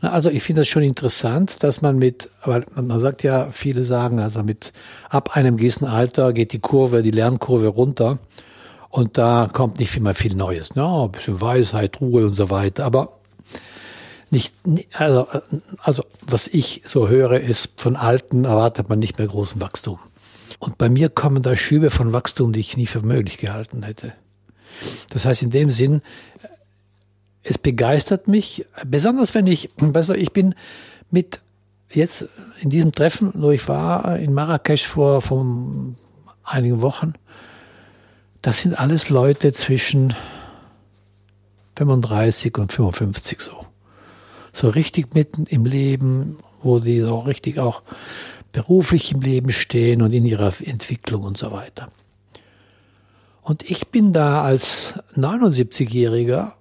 Also ich finde das schon interessant, dass man mit, weil man sagt ja, viele sagen, also mit ab einem gewissen Alter geht die Kurve, die Lernkurve runter und da kommt nicht mehr viel Neues. Ja, ein bisschen Weisheit, Ruhe und so weiter. Aber nicht, also, also was ich so höre, ist, von Alten erwartet man nicht mehr großen Wachstum. Und bei mir kommen da Schübe von Wachstum, die ich nie für möglich gehalten hätte. Das heißt, in dem Sinn, es begeistert mich, besonders wenn ich, weißt du, ich bin mit jetzt in diesem Treffen, wo ich war in Marrakesch vor, vor einigen Wochen, das sind alles Leute zwischen 35 und 55 so. So richtig mitten im Leben, wo die so richtig auch beruflich im Leben stehen und in ihrer Entwicklung und so weiter. Und ich bin da als 79-Jähriger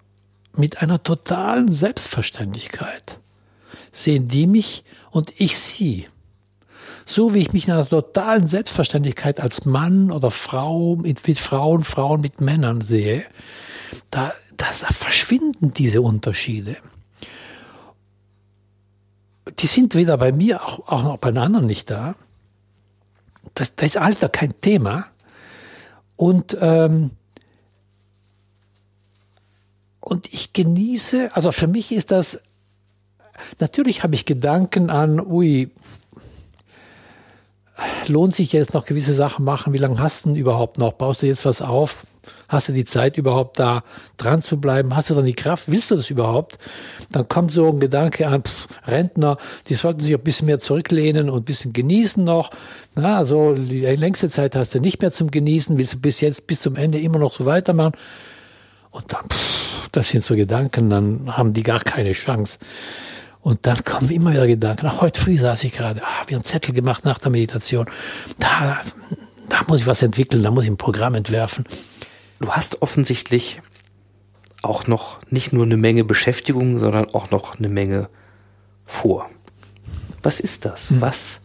mit einer totalen Selbstverständlichkeit. Sehen die mich und ich sie. So wie ich mich in einer totalen Selbstverständlichkeit als Mann oder Frau mit, mit Frauen, Frauen mit Männern sehe, da, da, da verschwinden diese Unterschiede. Die sind weder bei mir, auch, auch noch bei den anderen nicht da. Das, das ist Alter kein Thema. Und, ähm, und ich genieße, also für mich ist das, natürlich habe ich Gedanken an, ui, lohnt sich jetzt noch gewisse Sachen machen? Wie lange hast du denn überhaupt noch? Baust du jetzt was auf? Hast du die Zeit überhaupt da dran zu bleiben? Hast du dann die Kraft? Willst du das überhaupt? Dann kommt so ein Gedanke an, pff, Rentner, die sollten sich ein bisschen mehr zurücklehnen und ein bisschen genießen noch. Na, so die längste Zeit hast du nicht mehr zum Genießen, willst du bis jetzt, bis zum Ende immer noch so weitermachen. Und dann, pff, das sind so Gedanken, dann haben die gar keine Chance. Und dann kommen immer wieder Gedanken. Ach, heute früh saß ich gerade, ah, wie ein Zettel gemacht nach der Meditation. Da, da muss ich was entwickeln, da muss ich ein Programm entwerfen. Du hast offensichtlich auch noch nicht nur eine Menge Beschäftigung, sondern auch noch eine Menge vor. Was ist das? Hm. Was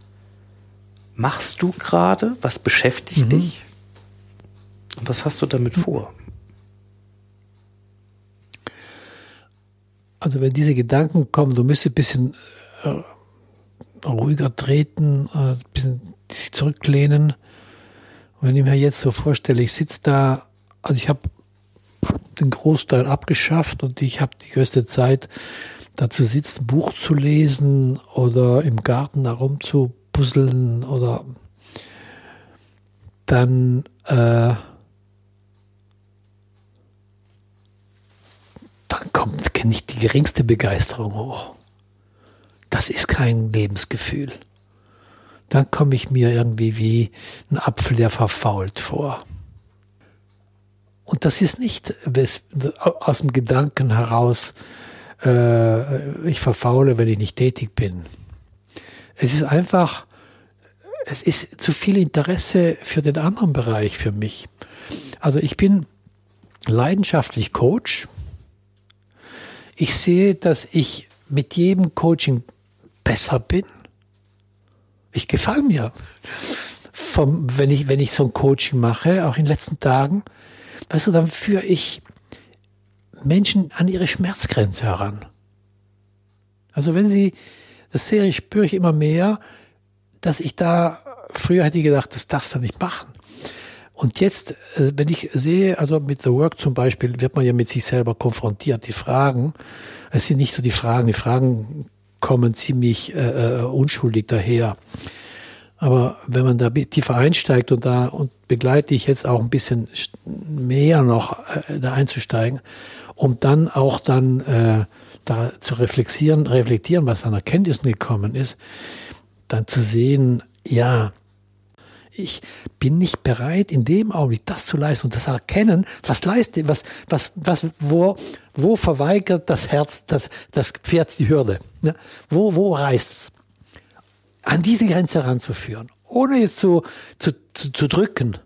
machst du gerade? Was beschäftigt mhm. dich? Und was hast du damit vor? Also wenn diese Gedanken kommen, du müsstest ein bisschen äh, ruhiger treten, äh, ein bisschen sich zurücklehnen. Und wenn ich mir jetzt so vorstelle, ich sitze da also ich habe den Großteil abgeschafft und ich habe die größte Zeit dazu sitzt, ein Buch zu lesen oder im Garten herum zu puzzeln oder dann äh, kommt nicht die geringste Begeisterung hoch. Das ist kein Lebensgefühl. Dann komme ich mir irgendwie wie ein Apfel, der verfault vor. Und das ist nicht aus dem Gedanken heraus, äh, ich verfaule, wenn ich nicht tätig bin. Es ist einfach, es ist zu viel Interesse für den anderen Bereich für mich. Also ich bin leidenschaftlich Coach. Ich sehe, dass ich mit jedem Coaching besser bin. Ich gefalle mir. Vom, wenn ich, wenn ich so ein Coaching mache, auch in den letzten Tagen, weißt du, dann führe ich Menschen an ihre Schmerzgrenze heran. Also wenn sie, das sehe ich, spüre ich immer mehr, dass ich da, früher hätte ich gedacht, das darfst du nicht machen. Und jetzt, äh, wenn ich sehe, also mit The Work zum Beispiel, wird man ja mit sich selber konfrontiert. Die Fragen, es sind nicht so die Fragen, die Fragen kommen ziemlich äh, äh unschuldig daher. Aber wenn man da tiefer einsteigt und da und begleite ich jetzt auch ein bisschen mehr noch äh, da einzusteigen, um dann auch dann äh, da zu reflektieren, reflektieren, was an Erkenntnissen gekommen ist, dann zu sehen, ja, ich bin nicht bereit, in dem Augenblick das zu leisten und das erkennen, was leistet, was, was, was, wo, wo verweigert das Herz, das, das Pferd die Hürde? Ja? Wo, wo reißt's? an diese Grenze heranzuführen, ohne jetzt so zu, zu, zu drücken,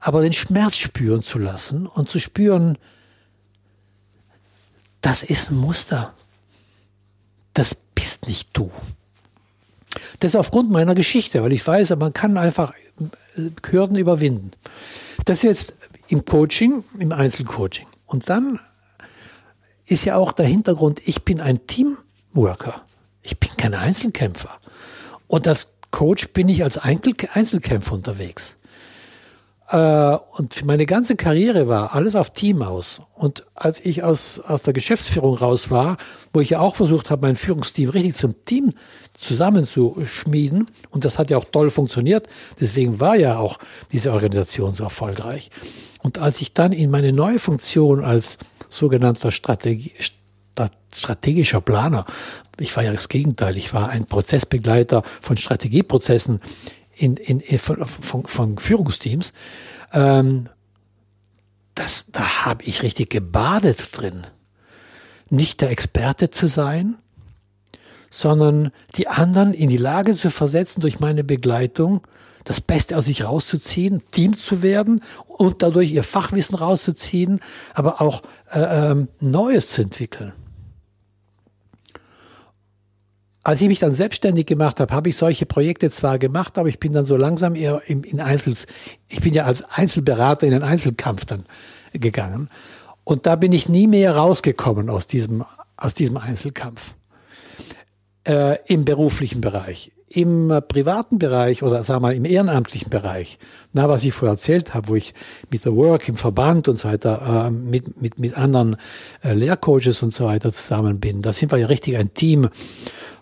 aber den Schmerz spüren zu lassen und zu spüren, das ist ein Muster. Das bist nicht du. Das ist aufgrund meiner Geschichte, weil ich weiß, man kann einfach äh, Hürden überwinden. Das ist jetzt im Coaching, im Einzelcoaching. Und dann ist ja auch der Hintergrund, ich bin ein Team Teamworker. Ich bin kein Einzelkämpfer. Und als Coach bin ich als Einzelkämpfer unterwegs. Äh, und meine ganze Karriere war alles auf Team aus. Und als ich aus, aus der Geschäftsführung raus war, wo ich ja auch versucht habe, mein Führungsteam richtig zum Team zusammenzuschmieden, und das hat ja auch toll funktioniert, deswegen war ja auch diese Organisation so erfolgreich. Und als ich dann in meine neue Funktion als sogenannter Strategie, strategischer Planer, ich war ja das Gegenteil, ich war ein Prozessbegleiter von Strategieprozessen in, in, in von, von, von, Führungsteams, ähm, das, da habe ich richtig gebadet drin. Nicht der Experte zu sein, sondern die anderen in die Lage zu versetzen durch meine Begleitung, das Beste aus sich rauszuziehen, Team zu werden und dadurch ihr Fachwissen rauszuziehen, aber auch äh, ähm, Neues zu entwickeln. Als ich mich dann selbstständig gemacht habe, habe ich solche Projekte zwar gemacht, aber ich bin dann so langsam eher in, in Einzels, ich bin ja als Einzelberater in den Einzelkampf dann gegangen. Und da bin ich nie mehr rausgekommen aus diesem, aus diesem Einzelkampf. Äh, Im beruflichen Bereich. Im privaten Bereich oder sagen wir mal im ehrenamtlichen Bereich, na, was ich vorher erzählt habe, wo ich mit der Work im Verband und so weiter, äh, mit, mit, mit anderen äh, Lehrcoaches und so weiter zusammen bin, da sind wir ja richtig ein Team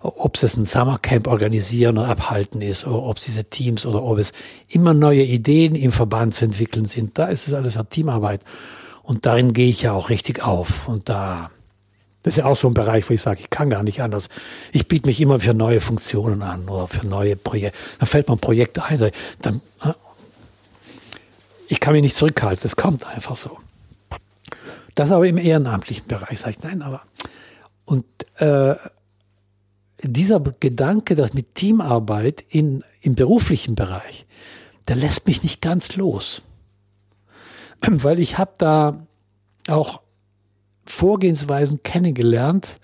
ob es ein Summercamp organisieren oder abhalten ist, oder ob es diese Teams oder ob es immer neue Ideen im Verband zu entwickeln sind. Da ist es alles eine Teamarbeit. Und darin gehe ich ja auch richtig auf. Und da, das ist ja auch so ein Bereich, wo ich sage, ich kann gar nicht anders. Ich biete mich immer für neue Funktionen an oder für neue Projekte. Dann fällt mir ein Projekt ein, dann, ich kann mich nicht zurückhalten. Das kommt einfach so. Das aber im ehrenamtlichen Bereich, sage ich, nein, aber und äh, dieser Gedanke, dass mit Teamarbeit in, im beruflichen Bereich, der lässt mich nicht ganz los. Weil ich habe da auch Vorgehensweisen kennengelernt,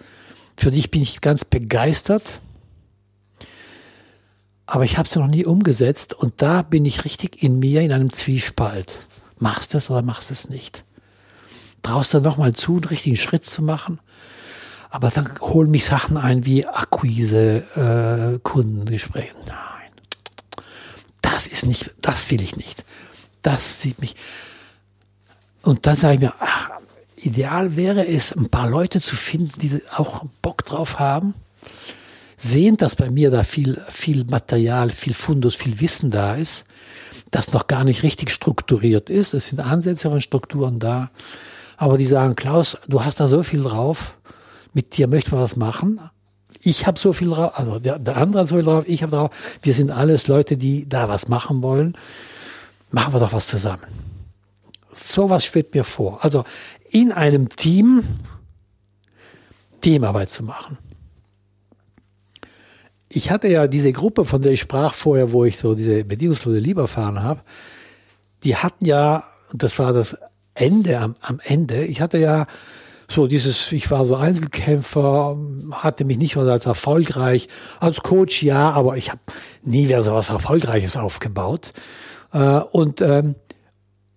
für die bin ich ganz begeistert, aber ich habe sie noch nie umgesetzt und da bin ich richtig in mir in einem Zwiespalt. Machst du es oder machst du es nicht? Traust du nochmal zu, einen richtigen Schritt zu machen? Aber dann holen mich Sachen ein wie Akquise, äh, Kundengespräche. Nein, das ist nicht, das will ich nicht. Das sieht mich. Und dann sage ich mir, ach, ideal wäre es, ein paar Leute zu finden, die auch Bock drauf haben, sehen, dass bei mir da viel, viel Material, viel Fundus, viel Wissen da ist, das noch gar nicht richtig strukturiert ist. Es sind Ansätze von Strukturen da. Aber die sagen, Klaus, du hast da so viel drauf, mit dir möchten wir was machen. Ich habe so viel drauf, also der, der andere hat so viel drauf, ich habe drauf. Wir sind alles Leute, die da was machen wollen. Machen wir doch was zusammen. Sowas schwebt mir vor. Also in einem Team Teamarbeit zu machen. Ich hatte ja diese Gruppe, von der ich sprach vorher, wo ich so diese bedingungslose Liebe erfahren habe, die hatten ja, das war das Ende am, am Ende, ich hatte ja so dieses, ich war so Einzelkämpfer, hatte mich nicht als erfolgreich, als Coach ja, aber ich habe nie wieder so was Erfolgreiches aufgebaut. Äh, und ähm,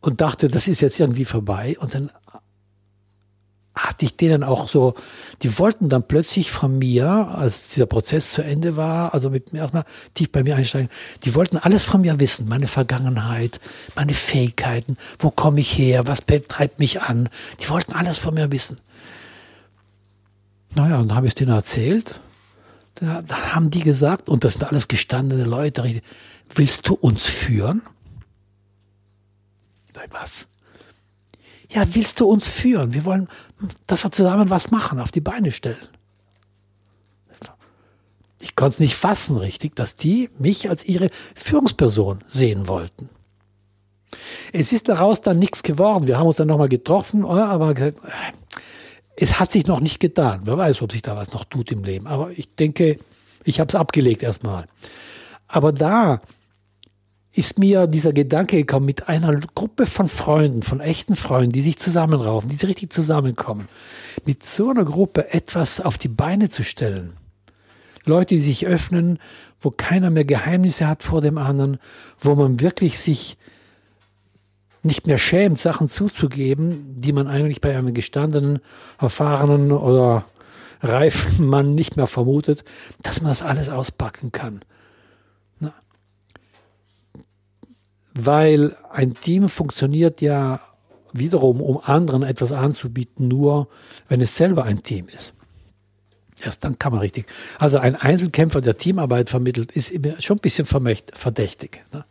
und dachte, das ist jetzt irgendwie vorbei. Und dann hatte ich denen auch so, die wollten dann plötzlich von mir, als dieser Prozess zu Ende war, also mit mir erstmal tief bei mir einsteigen, die wollten alles von mir wissen, meine Vergangenheit, meine Fähigkeiten, wo komme ich her, was treibt mich an, die wollten alles von mir wissen. Naja, und dann habe ich es denen erzählt, da, haben die gesagt, und das sind alles gestandene Leute, willst du uns führen? Was? ja, willst du uns führen? Wir wollen, dass wir zusammen was machen, auf die Beine stellen. Ich konnte es nicht fassen, richtig, dass die mich als ihre Führungsperson sehen wollten. Es ist daraus dann nichts geworden. Wir haben uns dann nochmal getroffen, aber gesagt, es hat sich noch nicht getan. Wer weiß, ob sich da was noch tut im Leben. Aber ich denke, ich habe es abgelegt erstmal. Aber da ist mir dieser Gedanke gekommen, mit einer Gruppe von Freunden, von echten Freunden, die sich zusammenraufen, die richtig zusammenkommen, mit so einer Gruppe etwas auf die Beine zu stellen. Leute, die sich öffnen, wo keiner mehr Geheimnisse hat vor dem anderen, wo man wirklich sich nicht mehr schämt, Sachen zuzugeben, die man eigentlich bei einem gestandenen, erfahrenen oder reifen Mann nicht mehr vermutet, dass man das alles auspacken kann. Na? Weil ein Team funktioniert ja wiederum, um anderen etwas anzubieten, nur wenn es selber ein Team ist. Erst dann kann man richtig. Also ein Einzelkämpfer, der Teamarbeit vermittelt, ist schon ein bisschen verdächtig. Ne?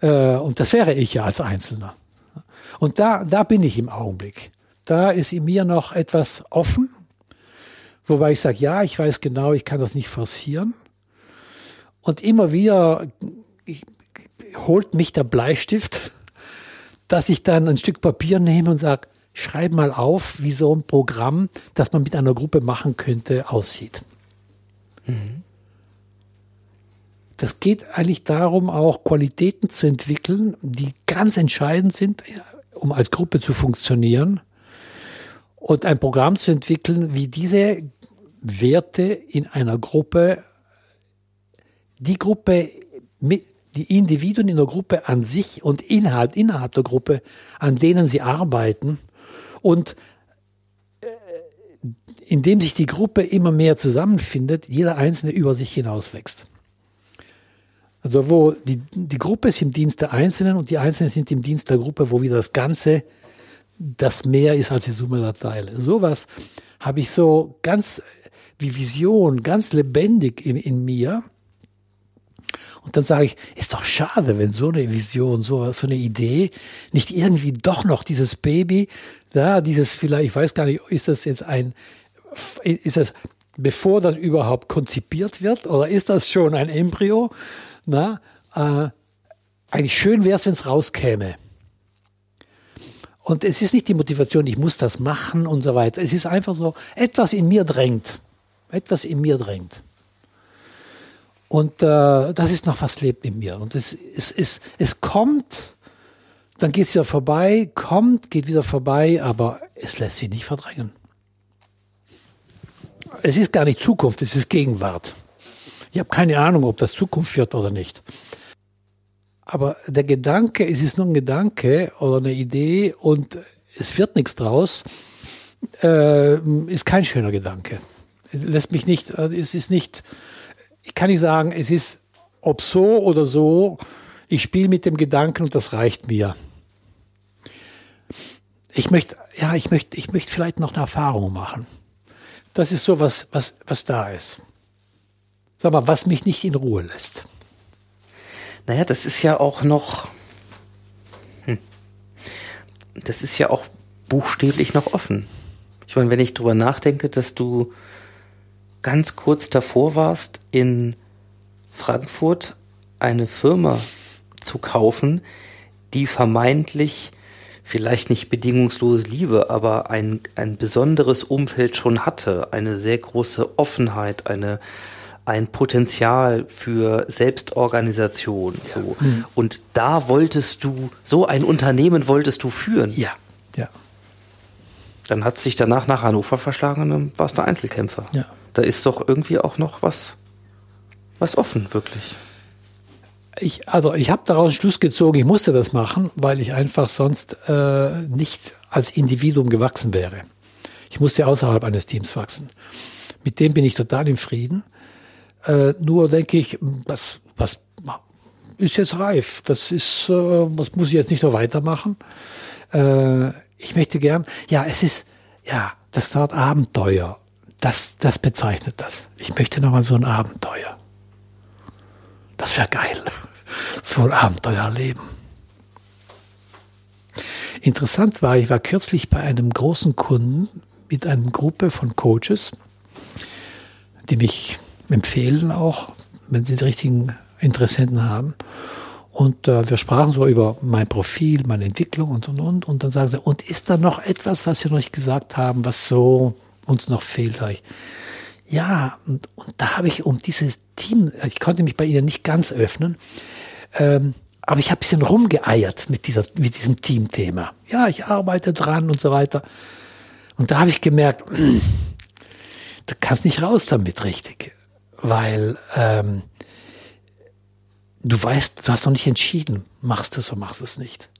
Äh, und das wäre ich ja als Einzelner. Und da, da bin ich im Augenblick. Da ist in mir noch etwas offen, wobei ich sage, ja, ich weiß genau, ich kann das nicht forcieren. Und immer wieder holt mich der Bleistift, dass ich dann ein Stück Papier nehme und sage, schreib mal auf, wie so ein Programm, das man mit einer Gruppe machen könnte, aussieht. Mhm. Das geht eigentlich darum, auch Qualitäten zu entwickeln, die ganz entscheidend sind, um als Gruppe zu funktionieren. Und ein Programm zu entwickeln, wie diese Werte in einer Gruppe, die Gruppe, die Individuen in der Gruppe an sich und innerhalb, innerhalb der Gruppe, an denen sie arbeiten, und äh, indem sich die Gruppe immer mehr zusammenfindet, jeder Einzelne über sich hinaus wächst. Also wo die, die Gruppe ist im Dienst der Einzelnen und die Einzelnen sind im Dienst der Gruppe, wo wieder das Ganze das mehr ist als die Summe der Teile. Sowas habe ich so ganz wie Vision, ganz lebendig in, in mir. Und dann sage ich, ist doch schade, wenn so eine Vision, so, so eine Idee nicht irgendwie doch noch dieses Baby da dieses vielleicht, ich weiß gar nicht, ist das jetzt ein, ist das, bevor das überhaupt konzipiert wird, oder ist das schon ein Embryo? Na, äh, eigentlich schön wäre es, wenn es rauskäme. Und es ist nicht die Motivation, ich muss das machen und so weiter. Es ist einfach so, etwas in mir drängt. Etwas in mir drängt. Und äh, das ist noch was lebt in mir. Und es, es, es, es kommt dann geht es wieder vorbei, kommt, geht wieder vorbei, aber es lässt sich nicht verdrängen. Es ist gar nicht Zukunft, es ist Gegenwart. Ich habe keine Ahnung, ob das Zukunft wird oder nicht. Aber der Gedanke, es ist nur ein Gedanke oder eine Idee und es wird nichts draus, äh, ist kein schöner Gedanke. Lässt mich nicht, äh, es ist nicht, ich kann nicht sagen, es ist ob so oder so, ich spiele mit dem Gedanken und das reicht mir. Ich möchte, ja, ich möchte, ich möchte vielleicht noch eine Erfahrung machen. Das ist so was, was, was da ist. Sag mal, was mich nicht in Ruhe lässt. Naja, das ist ja auch noch, hm, das ist ja auch buchstäblich noch offen. Ich meine, wenn ich drüber nachdenke, dass du ganz kurz davor warst, in Frankfurt eine Firma zu kaufen, die vermeintlich vielleicht nicht bedingungslose Liebe, aber ein, ein besonderes Umfeld schon hatte, eine sehr große Offenheit, eine, ein Potenzial für Selbstorganisation. Ja. So. Mhm. Und da wolltest du, so ein Unternehmen wolltest du führen. Ja, ja. Dann hat sich danach nach Hannover verschlagen und dann warst du Einzelkämpfer. Ja. Da ist doch irgendwie auch noch was, was offen, wirklich ich, also ich habe daraus Schluss gezogen, ich musste das machen, weil ich einfach sonst äh, nicht als Individuum gewachsen wäre. Ich musste außerhalb eines Teams wachsen. Mit dem bin ich total im Frieden. Äh, nur denke ich, was, was ist jetzt reif. Das ist, äh, das muss ich jetzt nicht noch weitermachen. Äh, ich möchte gern, ja, es ist, ja, das Wort Abenteuer. Das, das bezeichnet das. Ich möchte noch mal so ein Abenteuer. Das wäre geil. So ein Abenteuer erleben. Interessant war, ich war kürzlich bei einem großen Kunden mit einer Gruppe von Coaches, die mich empfehlen auch, wenn sie die richtigen Interessenten haben. Und äh, wir sprachen so über mein Profil, meine Entwicklung und und und. Und dann sagen sie, und ist da noch etwas, was Sie noch nicht gesagt haben, was so uns noch fehlt? Sag ich, ja, und, und da habe ich um dieses Team, ich konnte mich bei Ihnen nicht ganz öffnen, ähm, aber ich habe ein bisschen rumgeeiert mit, dieser, mit diesem Teamthema. Ja, ich arbeite dran und so weiter. Und da habe ich gemerkt, du kannst nicht raus damit richtig, weil ähm, du weißt, du hast noch nicht entschieden, machst du es oder machst du es nicht.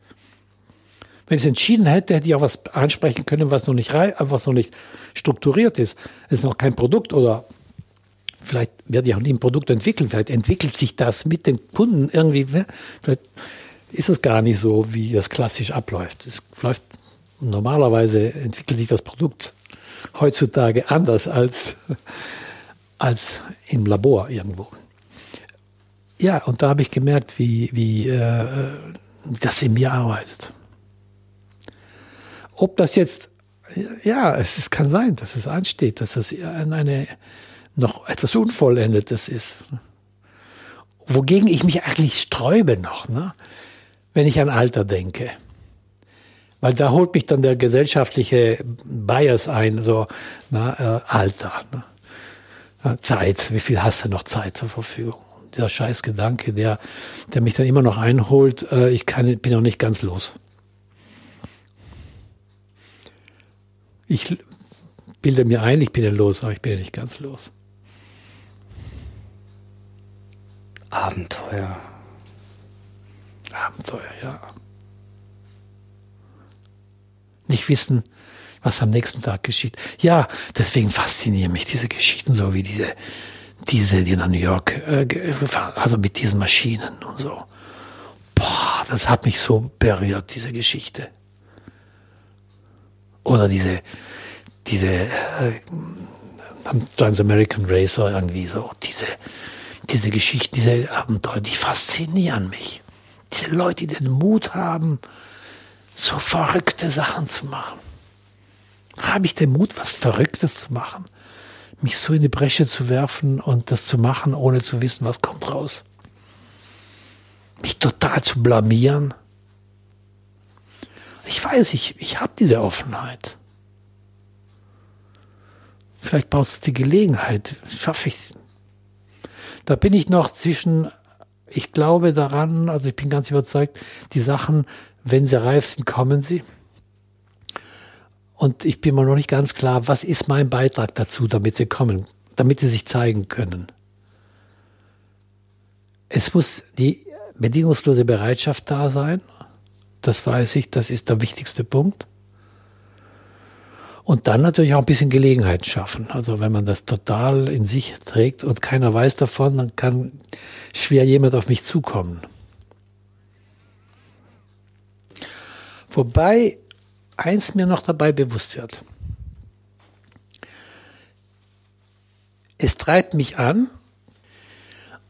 Wenn ich es entschieden hätte, hätte ich auch was ansprechen können, was noch nicht rei was noch nicht strukturiert ist. Es ist noch kein Produkt oder vielleicht werde ich auch nie ein Produkt entwickeln. Vielleicht entwickelt sich das mit dem Kunden irgendwie. Ne? Vielleicht ist es gar nicht so, wie das klassisch abläuft. Es läuft normalerweise entwickelt sich das Produkt heutzutage anders als, als im Labor irgendwo. Ja, und da habe ich gemerkt, wie, wie äh, das in mir arbeitet. Ob das jetzt, ja, es ist, kann sein, dass es ansteht, dass es eine noch etwas Unvollendetes ist. Wogegen ich mich eigentlich sträube noch, ne? wenn ich an Alter denke. Weil da holt mich dann der gesellschaftliche Bias ein, so na, äh, Alter. Ne? Zeit, wie viel hast du noch Zeit zur Verfügung? dieser Scheißgedanke, der, der mich dann immer noch einholt, äh, ich kann, bin noch nicht ganz los. Ich bilde mir ein, ich bin ja los, aber ich bin ja nicht ganz los. Abenteuer. Abenteuer, ja. Nicht wissen, was am nächsten Tag geschieht. Ja, deswegen faszinieren mich diese Geschichten so wie diese, diese, die nach New York, äh, also mit diesen Maschinen und so. Boah, das hat mich so berührt, diese Geschichte. Oder diese, diese äh, Transamerican Racer irgendwie so, diese, diese Geschichten, diese Abenteuer, die faszinieren mich. Diese Leute, die den Mut haben, so verrückte Sachen zu machen. Habe ich den Mut, was Verrücktes zu machen? mich so in die Bresche zu werfen und das zu machen, ohne zu wissen, was kommt raus. Mich total zu blamieren. Ich weiß, ich, ich habe diese Offenheit. Vielleicht braucht es die Gelegenheit. Schaffe ich Da bin ich noch zwischen, ich glaube daran, also ich bin ganz überzeugt, die Sachen, wenn sie reif sind, kommen sie. Und ich bin mir noch nicht ganz klar, was ist mein Beitrag dazu, damit sie kommen, damit sie sich zeigen können. Es muss die bedingungslose Bereitschaft da sein. Das weiß ich, das ist der wichtigste Punkt. Und dann natürlich auch ein bisschen Gelegenheit schaffen. Also wenn man das total in sich trägt und keiner weiß davon, dann kann schwer jemand auf mich zukommen. Wobei eins mir noch dabei bewusst wird. Es treibt mich an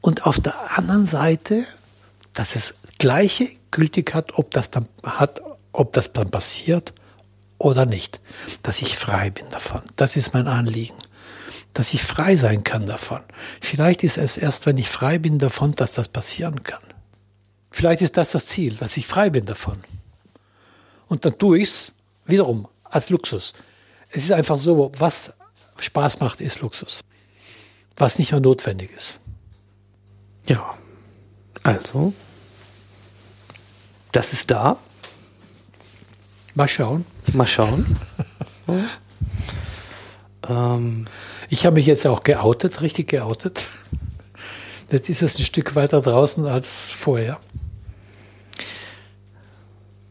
und auf der anderen Seite, dass es gleiche gültig hat, ob das dann hat, ob das dann passiert oder nicht, dass ich frei bin davon. Das ist mein Anliegen, dass ich frei sein kann davon. Vielleicht ist es erst, wenn ich frei bin davon, dass das passieren kann. Vielleicht ist das das Ziel, dass ich frei bin davon. Und dann tue ich es wiederum als Luxus. Es ist einfach so, was Spaß macht, ist Luxus. Was nicht mehr notwendig ist. Ja, also, das ist da. Mal schauen. Mal schauen. ähm. Ich habe mich jetzt auch geoutet, richtig geoutet. Jetzt ist es ein Stück weiter draußen als vorher.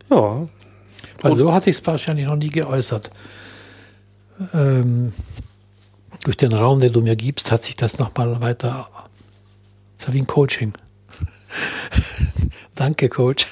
Ja, weil so hat sich es wahrscheinlich noch nie geäußert. Ähm, durch den Raum, den du mir gibst, hat sich das nochmal weiter. Das ist wie ein Coaching. Danke, Coach.